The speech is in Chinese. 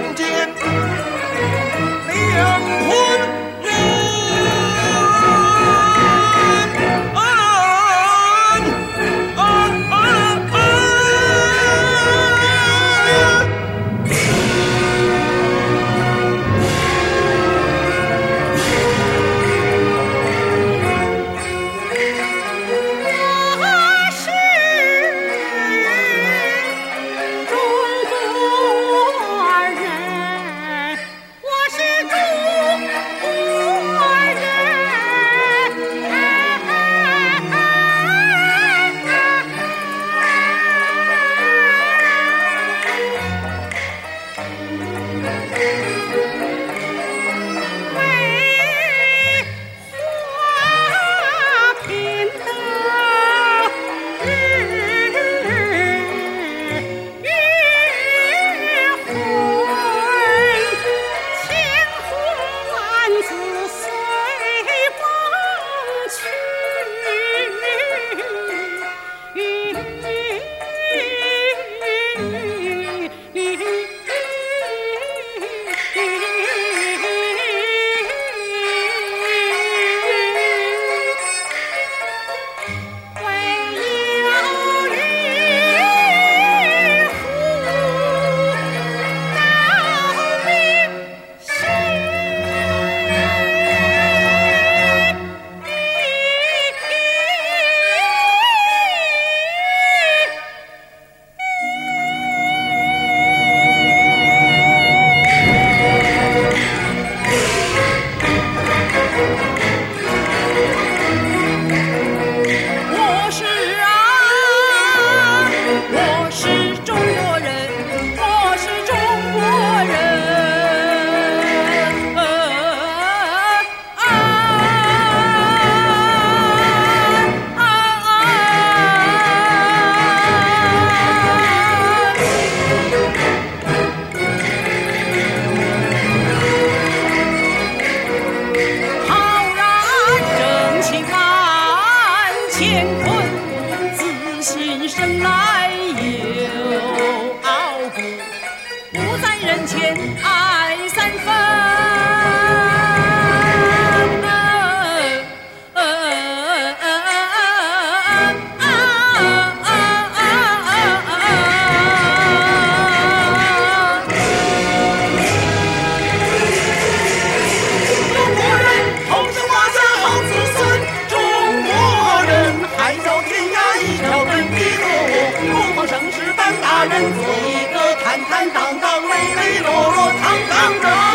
long, dear. 千爱三分。中国人同是华夏好子孙，中国人海角天涯一条根的路，不枉盛世当大人，一个坦坦荡荡人。I'm gone.